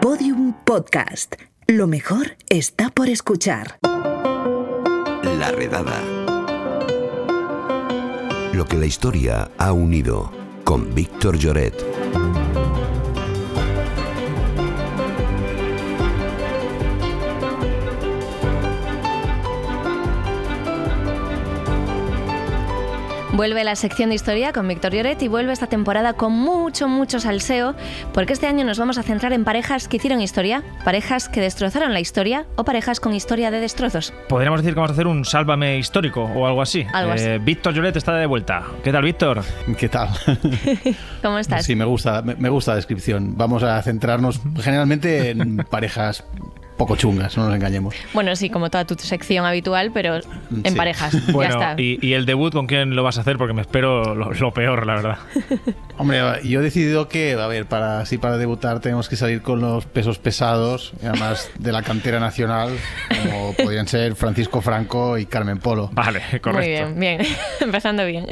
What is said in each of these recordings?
Podium Podcast. Lo mejor está por escuchar. La redada. Lo que la historia ha unido con Víctor Lloret. Vuelve la sección de historia con Víctor Lloret y vuelve esta temporada con mucho, mucho salseo, porque este año nos vamos a centrar en parejas que hicieron historia, parejas que destrozaron la historia o parejas con historia de destrozos. Podríamos decir que vamos a hacer un sálvame histórico o algo así. Algo así. Eh, Víctor Lloret está de vuelta. ¿Qué tal, Víctor? ¿Qué tal? ¿Cómo estás? Sí, me gusta, me, me gusta la descripción. Vamos a centrarnos generalmente en parejas poco chungas, no nos engañemos. Bueno, sí, como toda tu sección habitual, pero en Sí. parejas. ya Bueno, está. y, y el debut con quién lo vas a hacer? Porque me espero lo, lo peor, la verdad. Hombre, yo he decidido que, a ver, para así para debutar tenemos que salir con los pesos pesados, además de la cantera nacional, como podrían ser Francisco Franco y Carmen Polo. Vale, correcto. Muy bien, bien. Empezando bien.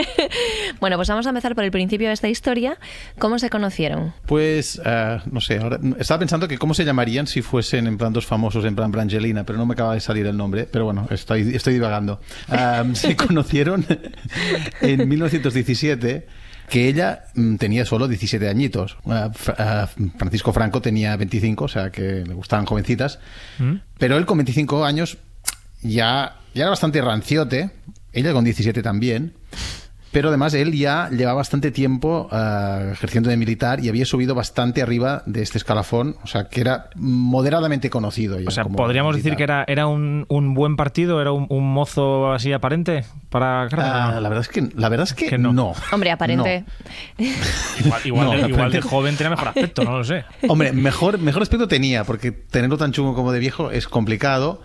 bueno, pues vamos a empezar por el principio de esta historia. ¿Cómo se conocieron? Pues, eh, no sé, ahora estaba pensando que cómo se llamarían si fuesen en plan dos famosos, en plan Brangelina, pero no me acaba de salir el nombre, pero bueno, estoy, estoy divagando. Um, se conocieron en 1917 que ella mm, tenía solo 17 añitos. Uh, uh, Francisco Franco tenía 25, o sea que le gustaban jovencitas, ¿Mm? pero él con 25 años ya, ya era bastante ranciote, ella con 17 también. Pero además él ya llevaba bastante tiempo eh, ejerciendo de militar y había subido bastante arriba de este escalafón, o sea que era moderadamente conocido. ya O sea, como ¿podríamos decir militar. que era, era un, un buen partido? ¿Era un, un mozo así aparente para? Ah, la verdad es que la verdad es que, Que no. no. Hombre, aparente. Igual, igual No, de, igual de joven tenía mejor aspecto, no lo sé. Hombre, mejor, mejor aspecto tenía, porque tenerlo tan chungo como de viejo es complicado,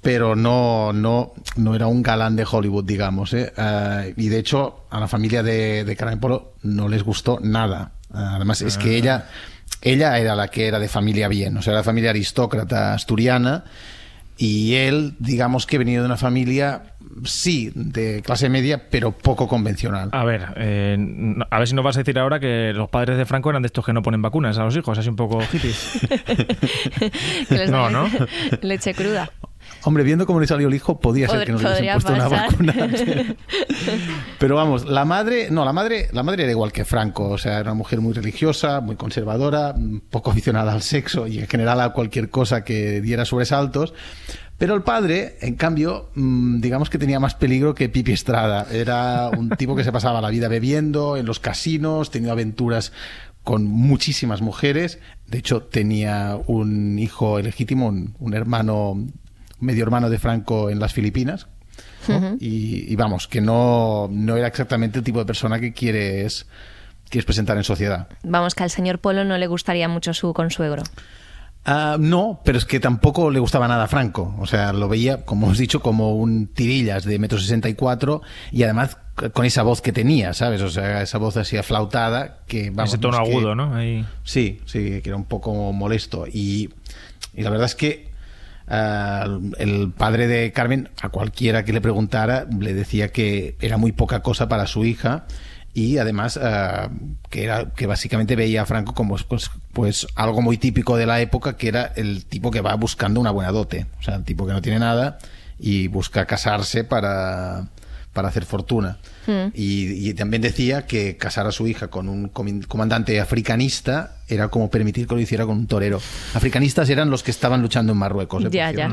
pero no, no, no era un galán de Hollywood, digamos. ¿eh? Eh, y de hecho, a la familia de, de Carmen Polo no les gustó nada. Además, es que ella, ella era la que era de familia bien, o sea, era familia aristócrata asturiana. Y él, digamos que venía de una familia, sí, de clase media, pero poco convencional. A ver, eh, a ver si nos vas a decir ahora que los padres de Franco eran de estos que no ponen vacunas a los hijos, así un poco hippies. No, ¿no? Leche cruda. Hombre, viendo cómo le salió el hijo, podía ser que nos hubiesen podría puesto una vacuna. Pero vamos, la madre, no, la madre, la madre era igual que Franco, o sea, era una mujer muy religiosa, muy conservadora, poco aficionada al sexo y en general a cualquier cosa que diera sobresaltos. Pero el padre, en cambio, mm, digamos que tenía más peligro que Pipi Estrada. Era un tipo que se pasaba la vida bebiendo en los casinos, tenía aventuras con muchísimas mujeres. De hecho, tenía un hijo legítimo, un, un hermano, medio hermano de Franco en las Filipinas. ¿no? y, y vamos, que no, no era exactamente el tipo de persona que quieres, quieres presentar en sociedad. Vamos, que al señor Polo no le gustaría mucho su consuegro. Ah, no, pero es que tampoco le gustaba nada a Franco. O sea, lo veía, como os he dicho, como un tirillas de metro sesenta y cuatro y además con esa voz que tenía, ¿sabes? O sea, esa voz así aflautada que vamos, Ese tono es que- agudo, ¿no? Ahí. Sí, sí, que era un poco molesto. Y, y la verdad es que el padre de Carmen, a cualquiera que le preguntara, le decía que era muy poca cosa para su hija. Y además ah, que era que básicamente veía a Franco como pues, pues algo muy típico de la época, que era el tipo que va buscando una buena dote. O sea, el tipo que no tiene nada y busca casarse para, para hacer fortuna. Y, y también decía que casar a su hija con un comandante africanista era como permitir que lo hiciera con un torero. Africanistas eran los que estaban luchando en Marruecos. ¿eh? Ya, ya.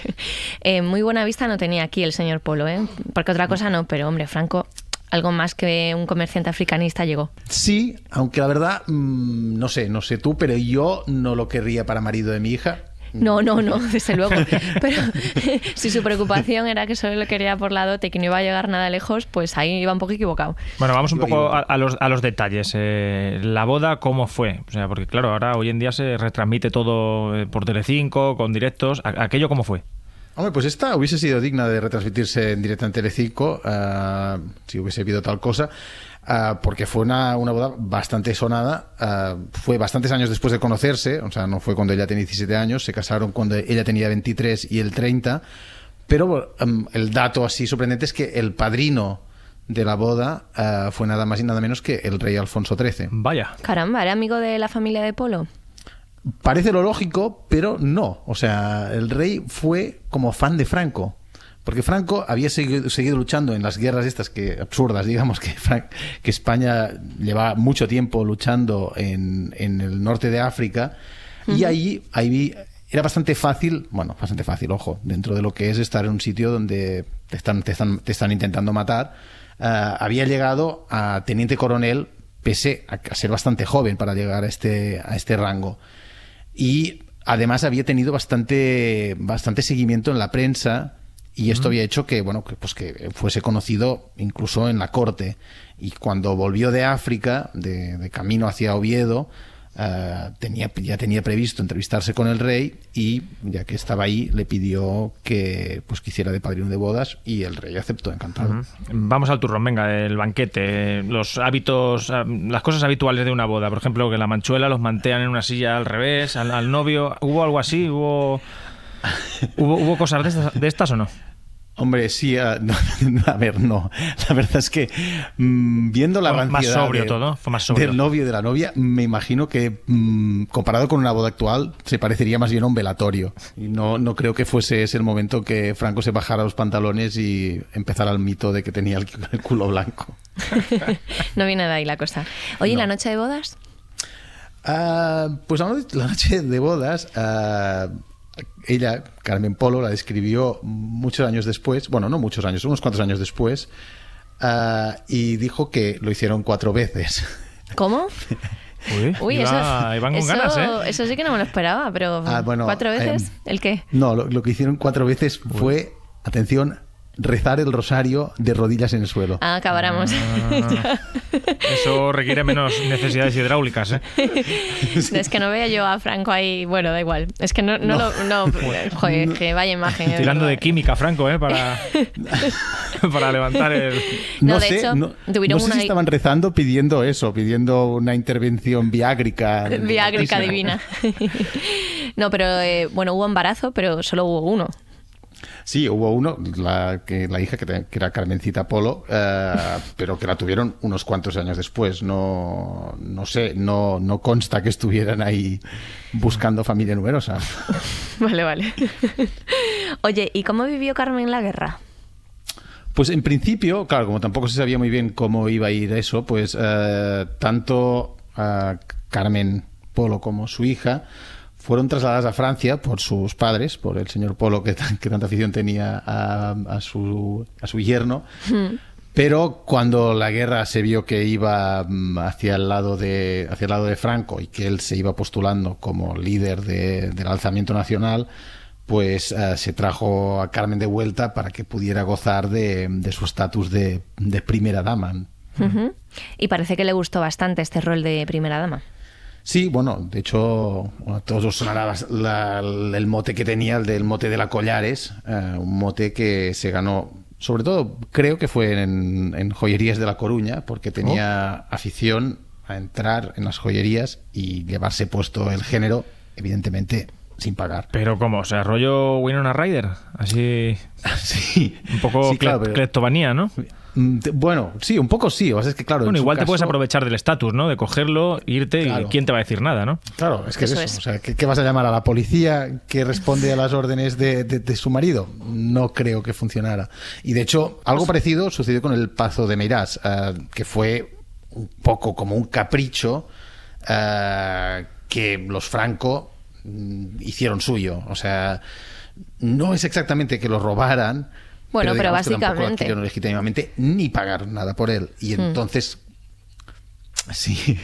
Eh, muy buena vista no tenía aquí el señor Polo, ¿eh? Porque otra cosa no, pero hombre, Franco, algo más que un comerciante africanista llegó. Sí, aunque la verdad, mm, no sé, no sé tú, pero yo no lo querría para marido de mi hija. No, no, no, desde luego. Pero si su preocupación era que solo le quería por la dote y que no iba a llegar nada lejos, pues ahí iba un poco equivocado. Bueno, vamos un poco a, a los, a los detalles. Eh, la boda, ¿cómo fue? O sea, porque claro, ahora hoy en día se retransmite todo eh, por Telecinco, con directos. ¿A- ¿Aquello cómo fue? Hombre, pues esta hubiese sido digna de retransmitirse en directo en Telecinco ah, si hubiese habido tal cosa, ah, porque fue una, una boda bastante sonada. ah, fue bastantes años después de conocerse, o sea, no fue cuando ella tenía 17 años, se casaron cuando ella tenía 23 y él 30. Pero em, el dato así sorprendente es que el padrino de la boda fue nada más y nada menos que el rey Alfonso XIII. Vaya. Caramba, ¿era amigo de la familia de Polo? Parece lo lógico, pero no. O sea, el rey fue como fan de Franco. Porque Franco había seguido, seguido luchando en las guerras estas que absurdas, digamos, que, Fran- que España lleva mucho tiempo luchando en, en el norte de África. Y ahí, ahí era bastante fácil, bueno, bastante fácil, ojo, dentro de lo que es estar en un sitio donde te están, te están, te están intentando matar. ah, había llegado a teniente coronel, pese a, a ser bastante joven para llegar a este, a este rango y además había tenido bastante bastante seguimiento en la prensa y esto había hecho que bueno que, pues que fuese conocido incluso en la corte. Y cuando volvió de África de, de camino hacia Oviedo eh, tenía ya tenía previsto entrevistarse con el rey y ya que estaba ahí le pidió que pues que hiciera de padrino de bodas y el rey aceptó encantado Vamos al turrón, venga, el banquete, los hábitos, ah, las cosas habituales de una boda. Por ejemplo, que la manchuela los mantean en una silla al revés, al, novio. ¿Hubo algo así? ¿Hubo, hubo, hubo cosas de estas, de estas o no? Hombre, sí, a, no, a ver, no. La verdad es que mm, viendo la Fue más ranciedad sobrio de- todo, fue más sobrio. del novio y de la novia, me imagino que mm, comparado con una boda actual se parecería más bien a un velatorio. Y no, no creo que fuese ese el momento que Franco se bajara los pantalones y empezara el mito de que tenía el, el culo blanco. no viene de ahí la cosa. Oye, ¿y la noche de bodas? Ah, pues la no- la noche de bodas, ah, ella, Carmen Polo, la describió muchos años después, bueno, no muchos años, unos cuantos años después, ah, y dijo que lo hicieron cuatro veces. ¿Cómo? Uy, Uy, iba- eso, iban con eso, ganas, ¿eh? eso sí que no me lo esperaba, pero Ah, bueno, ¿cuatro veces? em, ¿El qué? No, lo, lo que hicieron cuatro veces fue, atención, rezar el rosario de rodillas en el suelo. Ah, acabáramos. Eso requiere menos necesidades hidráulicas, ¿eh? es que no vea yo a Franco ahí. Bueno, da igual. Es que no, no, No. lo. No, joder, que vaya imagen. eh, Tirando de química, Franco, ¿eh? Para, para levantar el... No, No, de sé, hecho, no, sé una- si estaban rezando pidiendo eso, pidiendo una intervención viágrica. Viágrica divina. no, pero eh, bueno, hubo embarazo, pero solo hubo uno. Sí, hubo uno, la, que, la hija que, te- que era Carmencita Polo, eh, pero que la tuvieron unos cuantos años después. No, no sé, no, no consta que estuvieran ahí buscando familia numerosa. Vale, vale. Oye, ¿y cómo vivió Carmen la guerra? Pues en principio, claro, como tampoco se sabía muy bien cómo iba a ir eso, pues eh, tanto eh, Carmen Polo como su hija fueron trasladadas a Francia por sus padres, por el señor Polo que, tan- que tanta afición tenía a, a su, a su yerno. Pero cuando la guerra se vio que iba mm, hacia el lado de hacia el lado de Franco y que él se iba postulando como líder de- del alzamiento nacional, pues eh, se trajo a Carmen de vuelta para que pudiera gozar de, de su estatus de, de primera dama. Y parece que le gustó bastante este rol de primera dama. Sí, bueno, de hecho, a todos os sonará la- la- el mote que tenía, el del mote de la Collares, eh, un mote que se ganó, sobre todo creo que fue en, en joyerías de La Coruña, porque tenía afición a entrar en las joyerías y llevarse puesto el género, evidentemente, sin pagar. Pero ¿cómo? O sea, rollo Winona Ryder. Así... Sí, Un poco Sí, claro, pero- cleptomanía, ¿no? Mm, Bueno, sí, un poco sí. O sea, es que claro. en Bueno, igual te puedes aprovechar del estatus, ¿no? De cogerlo, irte Claro. y quién te va a decir nada, ¿no? Claro, es que es Eso eso. es. O sea, ¿qué, qué vas a llamar a la policía que responde a las órdenes de, de- de su marido? No creo que funcionara. Y de hecho, algo parecido sucedió con el Pazo de Meirás, eh, que fue un poco como un capricho eh, que los Franco mm, hicieron suyo. O sea, no es exactamente que lo robaran. Bueno, pero que lo básicamente. adquirieron legítimamente ni pagar nada por él. Y Hmm. entonces Sí,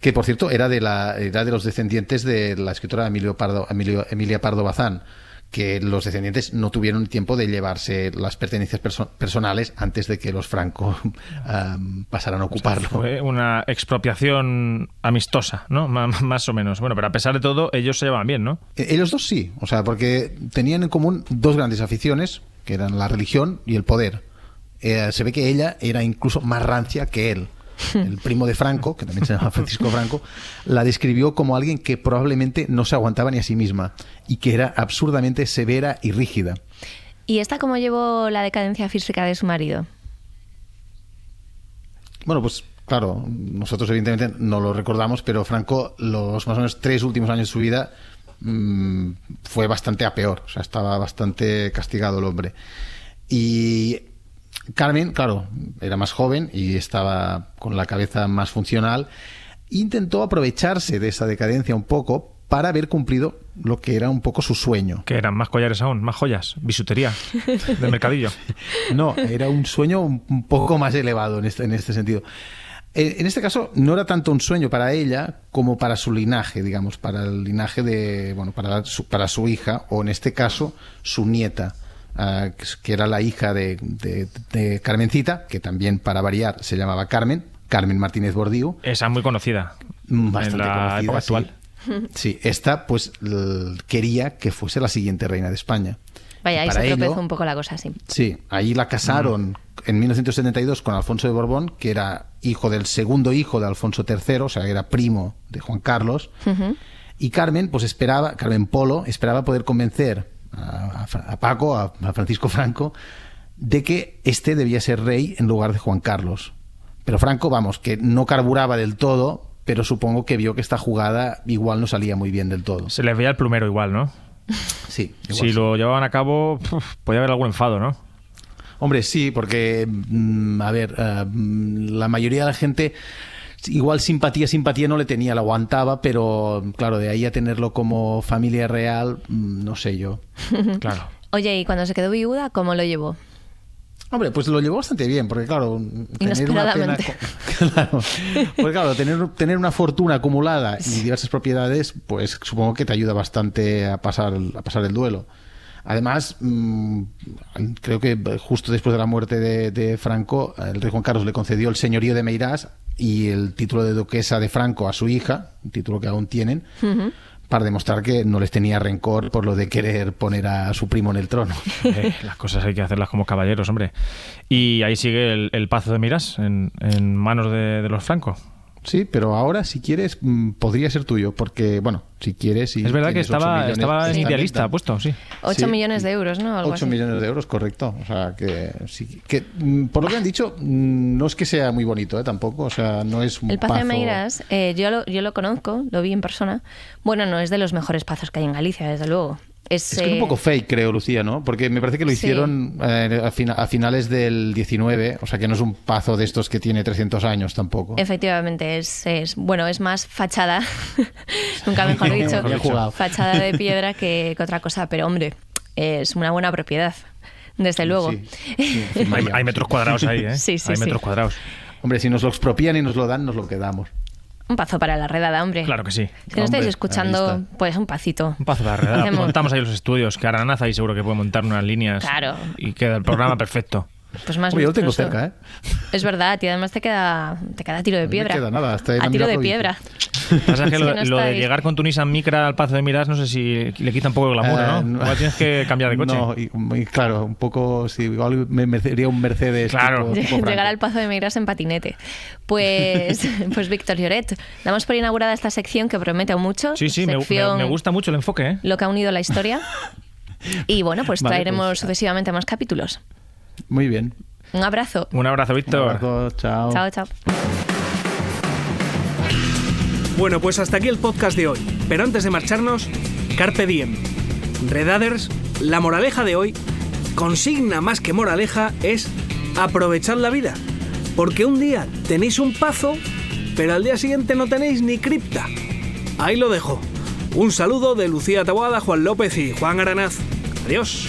que por cierto era de la era de los descendientes de la escritora Emilio Pardo, Emilio- Emilia Pardo Bazán, que los descendientes no tuvieron tiempo de llevarse las pertenencias perso- personales antes de que los Franco am, pasaran a ocuparlo. Fue una expropiación amistosa, ¿no? Más o menos. Bueno, pero a pesar de todo, ellos se llevan bien, ¿no? Eh, Ellos dos sí, o sea, porque tenían en común dos grandes aficiones, que eran la religión y el poder. Eh, se ve que ella era incluso más rancia que él. El primo de Franco, que también se llama Francisco Franco, la describió como alguien que probablemente no se aguantaba ni a sí misma y que era absurdamente severa y rígida. ¿Y esta cómo llevó la decadencia física de su marido? Bueno, pues claro, nosotros evidentemente no lo recordamos, pero Franco los más o menos tres últimos años de su vida mmm, fue bastante a peor, o sea, estaba bastante castigado el hombre. Y Carmen, claro, era más joven y estaba con la cabeza más funcional, intentó aprovecharse de esa decadencia un poco para haber cumplido lo que era un poco su sueño. Que eran más collares aún, más joyas, bisutería del mercadillo. No, era un sueño un poco más elevado en este, en este sentido. En este caso, no era tanto un sueño para ella como para su linaje, digamos, para el linaje de, bueno, para su, para su hija, o en este caso, su nieta, uh, que era la hija de, de, de, Carmencita, que también, para variar, se llamaba Carmen, Carmen Martínez Bordiú. Esa muy conocida. Bastante en la conocida, época actual. Sí. Sí, esta pues quería que fuese la siguiente reina de España. Vaya, ahí se tropezó ello- un poco la cosa, sí. Sí, ahí la casaron en 1972 con Alfonso de Borbón, que era hijo del segundo hijo de Alfonso III, o sea, era primo de Juan Carlos. Y Carmen, pues esperaba, Carmen Polo, esperaba poder convencer a, a Fra- a Paco, a, a Francisco Franco, de que este debía ser rey en lugar de Juan Carlos. Pero Franco, vamos, que no carburaba del todo, pero supongo que vio que esta jugada igual no salía muy bien del todo. Se les veía el plumero igual, ¿no? Sí, igual Si sí. lo llevaban a cabo, podía haber algún enfado, ¿no? Hombre, sí, porque, mm, a ver, mm, la mayoría de la gente igual simpatía, simpatía no le tenía, la aguantaba, pero claro, de ahí a tenerlo como familia real, mm, no sé yo. Claro. Oye, y cuando se quedó viuda, ¿cómo lo llevó? Hombre, pues lo llevó bastante bien, porque claro, tener una pena, Inesperadamente. claro, porque claro, tener, tener una fortuna acumulada y diversas propiedades, pues supongo que te ayuda bastante a pasar, el- a pasar el duelo. Además, mm, creo que justo después de la muerte de, de Franco, el rey Juan Carlos le concedió el señorío de Meirás y el título de duquesa de Franco a su hija, un título que aún tienen, para demostrar que no les tenía rencor por lo de querer poner a su primo en el trono. Eh, las cosas hay que hacerlas como caballeros, hombre. Y ahí sigue el, el Pazo de Miras, en, en manos de, de los francos. Sí, pero ahora, si quieres, mm, podría ser tuyo, porque, bueno, si quieres... y es verdad que estaba, millones estaba en de idealista venta. puesto, sí. 8 Sí, millones de euros, ¿no? Algo 8 así. millones de euros, correcto. O sea, que, sí, que mm, por lo que han dicho, mm, no es que sea muy bonito, ¿eh? Tampoco, o sea, no es un El Pazo de Meiras, eh, yo, lo, yo lo conozco, lo vi en persona. Bueno, no es de los mejores pazos que hay en Galicia, desde luego. Es, Es que es un eh, poco fake, creo, Lucía, ¿no? Porque me parece que lo Sí. hicieron eh, a, fina- a finales del 19, o sea, que no es un pazo de estos que tiene 300 años tampoco. Efectivamente, es, es- bueno, es más fachada, nunca mejor dicho, fachada de piedra que, que otra cosa, pero hombre, es una buena propiedad, desde luego. Sí, sí, Hay, hay metros cuadrados ahí, ¿eh? Sí, sí, hay sí. metros cuadrados. Hombre, si nos lo expropian y nos lo dan, nos lo quedamos. Un pazo para la redada, hombre. Claro que sí. Si no estáis escuchando, pues un pacito. Un pazo de la redada. Montamos ahí los estudios, que Aranaz ahí seguro que puede montar unas líneas. Claro. Y queda el programa perfecto. Pues más Hombre, yo lo tengo cerca, ¿eh? Es verdad, y además te queda, te queda a tiro de piedra. queda nada, hasta en a la tiro de provincia. piedra. Pasa que Es lo, no de llegar con tu Nissan Micra al Pazo de Miras, no sé si le quita un poco el glamour, Eh, ¿no? no. Igual tienes que cambiar de coche. No, y, y claro, un poco, sí, igual me merecería un Mercedes. Claro. tipo- tipo Llegar al Pazo de Meiras en patinete. Pues, pues Víctor Lloret, damos por inaugurada esta sección que promete mucho. Sí, sí, me, me- Sección me gusta mucho el enfoque, ¿eh? Lo que ha unido la historia. Y bueno, pues Vale, traeremos pues, sucesivamente más capítulos. Muy bien. Un abrazo. Un abrazo, Un Víctor. abrazo, chao. Chao, chao. Bueno, pues hasta aquí el podcast de hoy. Pero antes de marcharnos, Carpe Diem. Redaders, la moraleja de hoy, consigna más que moraleja, es aprovechar la vida. Porque un día tenéis un pazo, pero al día siguiente no tenéis ni cripta. Ahí lo dejo. Un saludo de Lucía Taboada, Juan López y Juan Aranaz. Adiós.